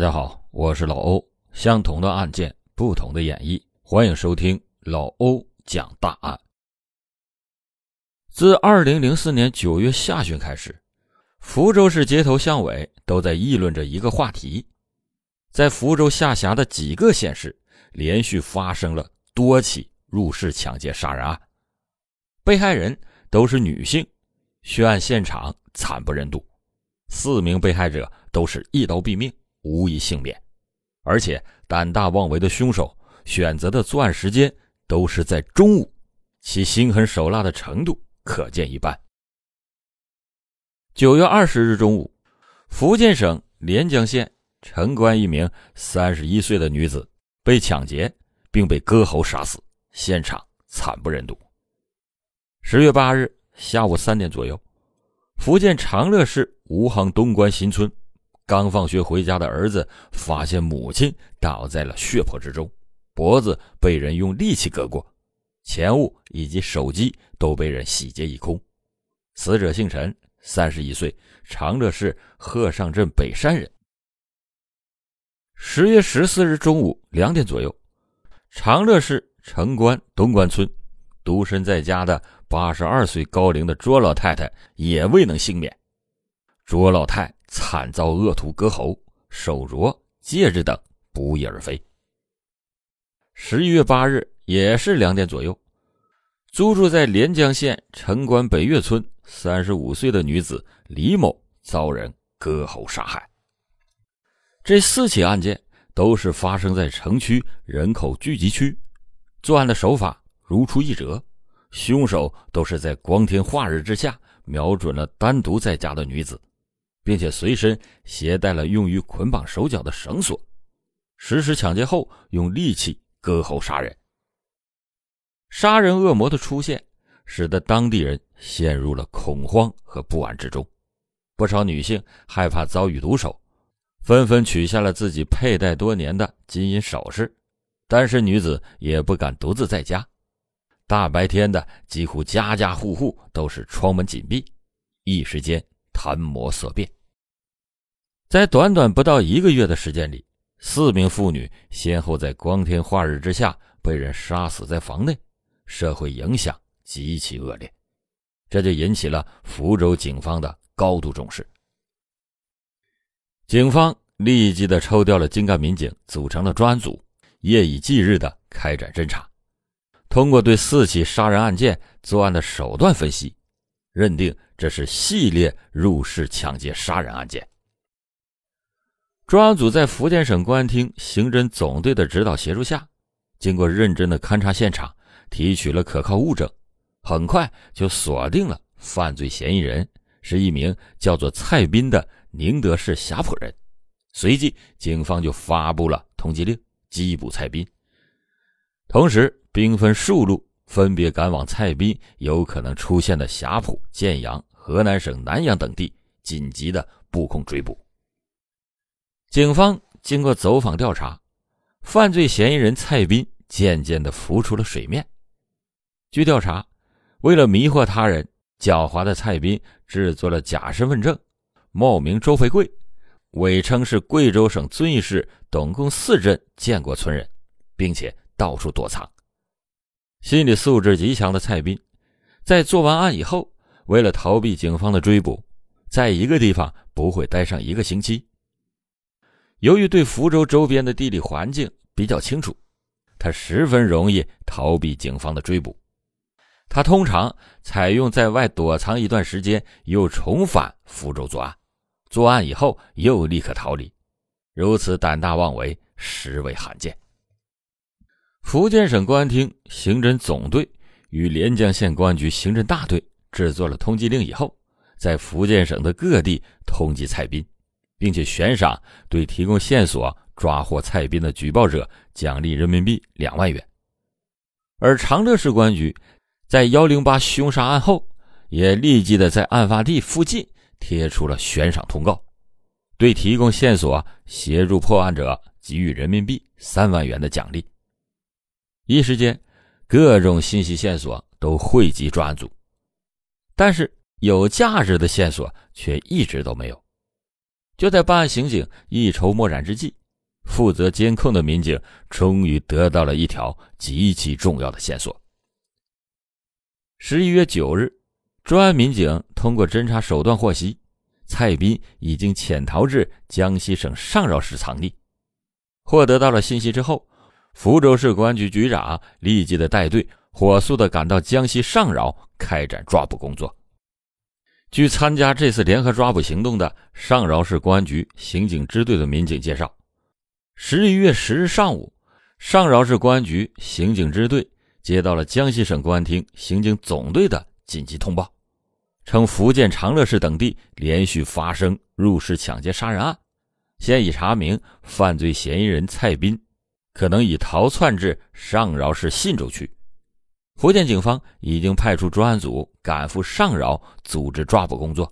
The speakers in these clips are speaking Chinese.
大家好，我是老欧。相同的案件，不同的演绎，欢迎收听老欧讲大案。自二零零四年九月下旬开始，福州市街头巷尾都在议论着一个话题：在福州下辖的几个县市，连续发生了多起入室抢劫杀人案，被害人都是女性，血案现场惨不忍睹，四名被害者都是一刀毙命。无一幸免，而且胆大妄为的凶手选择的作案时间都是在中午，其心狠手辣的程度可见一斑。九月二十日中午，福建省连江县城关一名三十一岁的女子被抢劫，并被割喉杀死，现场惨不忍睹。十月八日下午三点左右，福建长乐市吴杭东关新村。刚放学回家的儿子发现母亲倒在了血泊之中，脖子被人用利器割过，钱物以及手机都被人洗劫一空。死者姓陈，三十一岁，长乐市鹤上镇北山人。十月十四日中午两点左右，长乐市城关东关村，独身在家的八十二岁高龄的卓老太太也未能幸免。卓老太。惨遭恶徒割喉、手镯、戒指等不翼而飞。十一月八日，也是两点左右，租住在连江县城关北岳村三十五岁的女子李某遭人割喉杀害。这四起案件都是发生在城区人口聚集区，作案的手法如出一辙，凶手都是在光天化日之下瞄准了单独在家的女子。并且随身携带了用于捆绑手脚的绳索，实施抢劫后用利器割喉杀人。杀人恶魔的出现，使得当地人陷入了恐慌和不安之中。不少女性害怕遭遇毒手，纷纷取下了自己佩戴多年的金银首饰。单身女子也不敢独自在家，大白天的，几乎家家户户都是窗门紧闭，一时间谈魔色变。在短短不到一个月的时间里，四名妇女先后在光天化日之下被人杀死在房内，社会影响极其恶劣，这就引起了福州警方的高度重视。警方立即的抽调了精干民警组成了专案组，夜以继日的开展侦查。通过对四起杀人案件作案的手段分析，认定这是系列入室抢劫杀人案件。专案组在福建省公安厅刑侦总队的指导协助下，经过认真的勘查现场，提取了可靠物证，很快就锁定了犯罪嫌疑人是一名叫做蔡斌的宁德市霞浦人。随即，警方就发布了通缉令，缉捕蔡斌。同时，兵分数路，分别赶往蔡斌有可能出现的霞浦、建阳、河南省南阳等地，紧急的布控追捕。警方经过走访调查，犯罪嫌疑人蔡斌渐渐的浮出了水面。据调查，为了迷惑他人，狡猾的蔡斌制作了假身份证，冒名周肥贵，伪称是贵州省遵义市董公四镇建国村人，并且到处躲藏。心理素质极强的蔡斌，在做完案以后，为了逃避警方的追捕，在一个地方不会待上一个星期。由于对福州周边的地理环境比较清楚，他十分容易逃避警方的追捕。他通常采用在外躲藏一段时间，又重返福州作案，作案以后又立刻逃离，如此胆大妄为，实为罕见。福建省公安厅刑侦总队与连江县公安局刑侦大队制作了通缉令以后，在福建省的各地通缉蔡斌。并且悬赏对提供线索抓获蔡斌的举报者奖励人民币两万元，而长乐市公安局在幺零八凶杀案后，也立即的在案发地附近贴出了悬赏通告，对提供线索协助破案者给予人民币三万元的奖励。一时间，各种信息线索都汇集专案组，但是有价值的线索却一直都没有。就在办案刑警一筹莫展之际，负责监控的民警终于得到了一条极其重要的线索。十一月九日，专案民警通过侦查手段获悉，蔡斌已经潜逃至江西省上饶市藏匿。获得到了信息之后，福州市公安局局长立即的带队，火速的赶到江西上饶开展抓捕工作。据参加这次联合抓捕行动的上饶市公安局刑警支队的民警介绍，十一月十日上午，上饶市公安局刑警支队接到了江西省公安厅刑警总队的紧急通报，称福建长乐市等地连续发生入室抢劫杀人案。现已查明，犯罪嫌疑人蔡斌可能已逃窜至上饶市信州区。福建警方已经派出专案组赶赴上饶组织抓捕工作。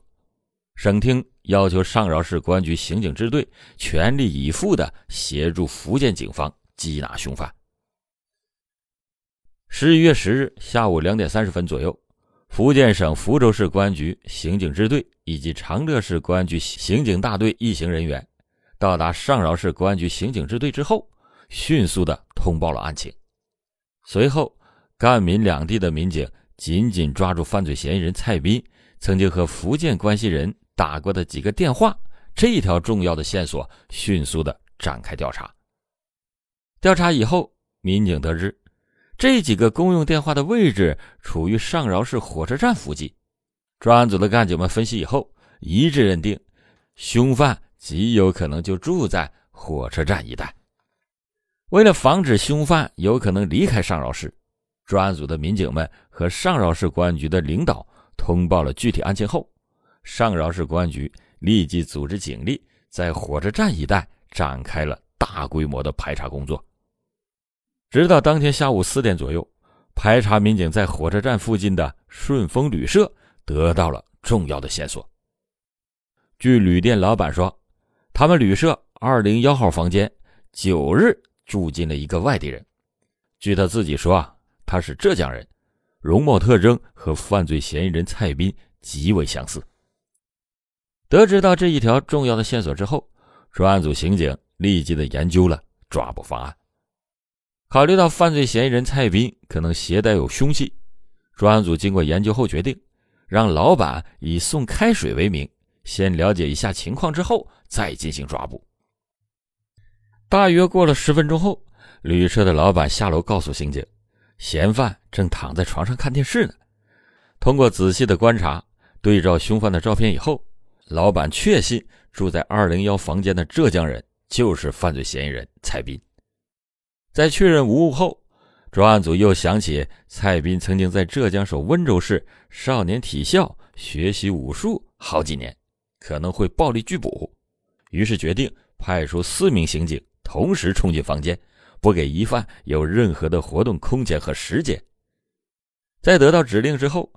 省厅要求上饶市公安局刑警支队全力以赴的协助福建警方缉拿凶犯。十一月十日下午两点三十分左右，福建省福州市公安局刑警支队以及长乐市公安局刑警大队一行人员。到达上饶市公安局刑警支队之后，迅速的通报了案情。随后，赣闽两地的民警紧紧抓住犯罪嫌疑人蔡斌曾经和福建关系人打过的几个电话这一条重要的线索，迅速的展开调查。调查以后，民警得知，这几个公用电话的位置处于上饶市火车站附近。专案组的干警们分析以后，一致认定，凶犯。极有可能就住在火车站一带。为了防止凶犯有可能离开上饶市，专案组的民警们和上饶市公安局的领导通报了具体案情后，上饶市公安局立即组织警力在火车站一带展开了大规模的排查工作。直到当天下午四点左右，排查民警在火车站附近的顺丰旅社得到了重要的线索。据旅店老板说。他们旅社二零幺号房间九日住进了一个外地人，据他自己说啊，他是浙江人，容貌特征和犯罪嫌疑人蔡斌极为相似。得知到这一条重要的线索之后，专案组刑警立即的研究了抓捕方案。考虑到犯罪嫌疑人蔡斌可能携带有凶器，专案组经过研究后决定，让老板以送开水为名。先了解一下情况之后，再进行抓捕。大约过了十分钟后，旅社的老板下楼告诉刑警，嫌犯正躺在床上看电视呢。通过仔细的观察，对照凶犯的照片以后，老板确信住在二零幺房间的浙江人就是犯罪嫌疑人蔡斌。在确认无误后，专案组又想起蔡斌曾经在浙江省温州市少年体校学习武术好几年。可能会暴力拒捕，于是决定派出四名刑警同时冲进房间，不给疑犯有任何的活动空间和时间。在得到指令之后，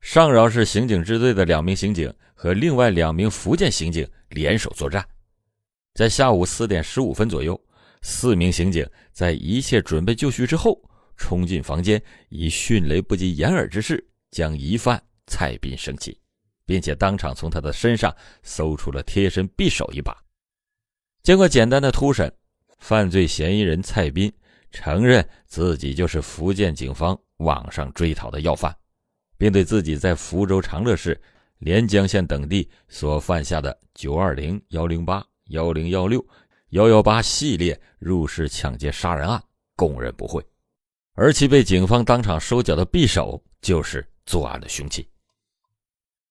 上饶市刑警支队的两名刑警和另外两名福建刑警联手作战。在下午四点十五分左右，四名刑警在一切准备就绪之后，冲进房间，以迅雷不及掩耳之势将疑犯蔡斌升起。并且当场从他的身上搜出了贴身匕首一把。经过简单的突审，犯罪嫌疑人蔡斌承认自己就是福建警方网上追讨的要犯，并对自己在福州长乐市、连江县等地所犯下的九二零、幺零八、幺零幺六、幺幺八系列入室抢劫杀人案供认不讳，而其被警方当场收缴的匕首就是作案的凶器。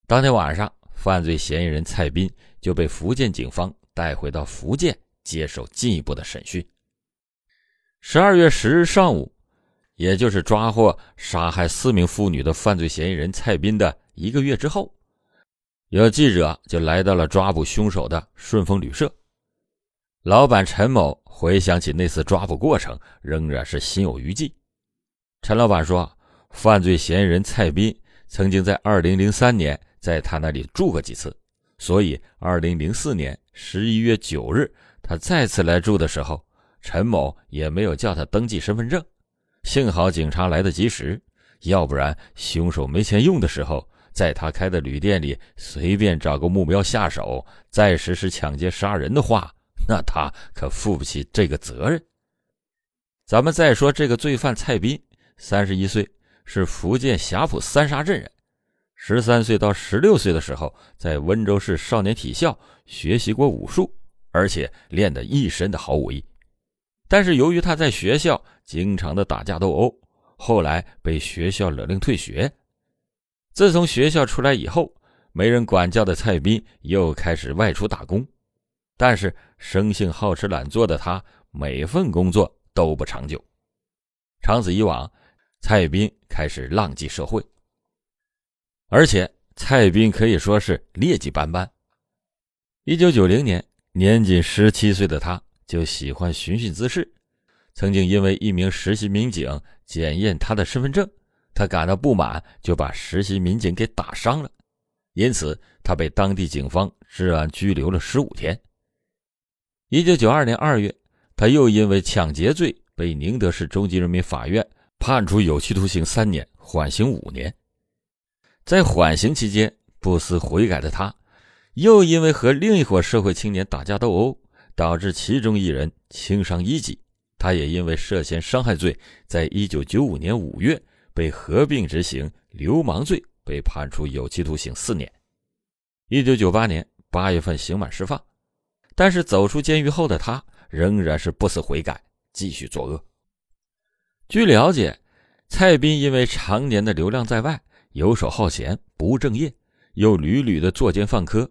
当天晚上，犯罪嫌疑人蔡斌就被福建警方带回到福建接受进一步的审讯。十二月十日上午，也就是抓获杀害四名妇女的犯罪嫌疑人蔡斌的一个月之后，有记者就来到了抓捕凶手的顺丰旅社。老板陈某回想起那次抓捕过程，仍然是心有余悸。陈老板说，犯罪嫌疑人蔡斌曾经在二零零三年。在他那里住过几次，所以二零零四年十一月九日，他再次来住的时候，陈某也没有叫他登记身份证。幸好警察来得及时，要不然凶手没钱用的时候，在他开的旅店里随便找个目标下手，再实施抢劫杀人的话，那他可负不起这个责任。咱们再说这个罪犯蔡斌，三十一岁，是福建霞浦三沙镇人。十三岁到十六岁的时候，在温州市少年体校学习过武术，而且练得一身的好武艺。但是由于他在学校经常的打架斗殴，后来被学校勒令退学。自从学校出来以后，没人管教的蔡斌又开始外出打工。但是生性好吃懒做的他，每份工作都不长久。长此以往，蔡斌开始浪迹社会。而且蔡斌可以说是劣迹斑斑。一九九零年，年仅十七岁的他就喜欢寻衅滋事，曾经因为一名实习民警检验他的身份证。他感到不满，就把实习民警给打伤了，因此他被当地警方治安拘留了十五天。一九九二年二月，他又因为抢劫罪被宁德市中级人民法院判处有期徒刑三年，缓刑五年。在缓刑期间，不思悔改的他，又因为和另一伙社会青年打架斗殴，导致其中一人轻伤一级，他也因为涉嫌伤害罪，在一九九五年五月。被合并执行流氓罪，被判处有期徒刑四年。一九九八年八月份刑满释放，但是走出监狱后的他仍然是不思悔改，继续作恶。据了解，蔡斌因为常年的流浪在外，游手好闲，不务正业，又屡屡的作奸犯科，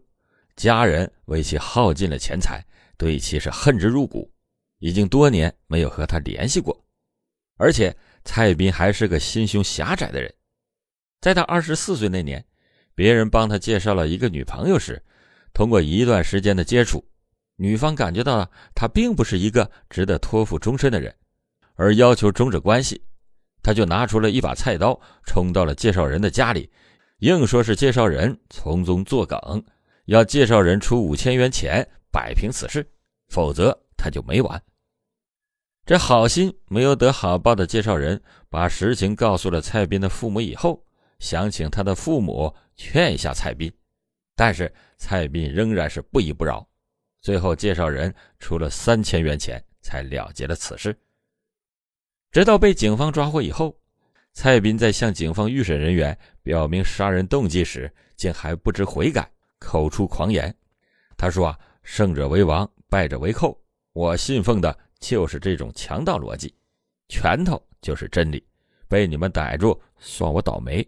家人为其耗尽了钱财，对其是恨之入骨，已经多年没有和他联系过，而且。蔡斌还是个心胸狭窄的人，在他二十四岁那年，别人帮他介绍了一个女朋友时，通过一段时间的接触，女方感觉到了他并不是一个值得托付终身的人，而要求终止关系，他就拿出了一把菜刀，冲到了介绍人的家里，硬说是介绍人从中作梗，要介绍人出五千元钱摆平此事，否则他就没完。这好心没有得好报的介绍人，把实情告诉了蔡斌的父母以后，想请他的父母劝一下蔡斌，但是蔡斌仍然是不依不饶。最后，介绍人出了三千元钱，才了结了此事。直到被警方抓获以后，蔡斌在向警方预审人员表明杀人动机时，竟还不知悔改，口出狂言。他说：“啊，胜者为王，败者为寇，我信奉的。”就是这种强盗逻辑，拳头就是真理。被你们逮住，算我倒霉；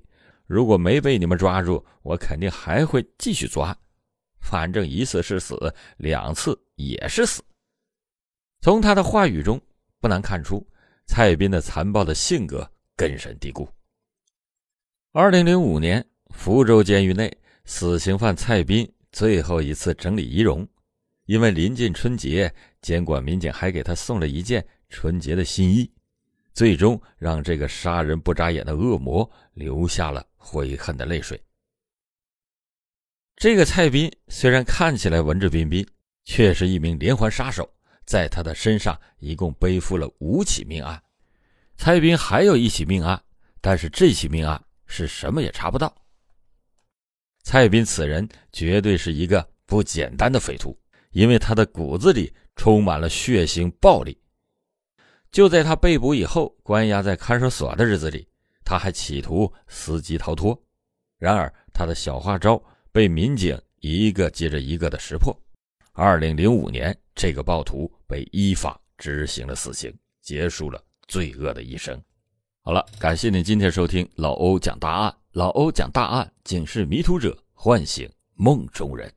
如果没被你们抓住，我肯定还会继续抓。反正一次是死，两次也是死。从他的话语中，不难看出蔡斌的残暴的性格根深蒂固。二零零五年，福州监狱内，死刑犯蔡斌最后一次整理仪容。因为临近春节，监管民警还给他送了一件春节的新衣，最终让这个杀人不眨眼的恶魔流下了悔恨的泪水。这个蔡斌虽然看起来文质彬彬，却是一名连环杀手，在他的身上一共背负了五起命案。蔡斌还有一起命案，但是这起命案是什么也查不到。蔡斌此人绝对是一个不简单的匪徒。因为他的骨子里充满了血腥暴力。就在他被捕以后，关押在看守所的日子里，他还企图伺机逃脱。然而，他的小花招被民警一个接着一个的识破。二零零五年，这个暴徒被依法执行了死刑，结束了罪恶的一生。好了，感谢您今天收听老欧讲大案。老欧讲大案，警示迷途者，唤醒梦中人。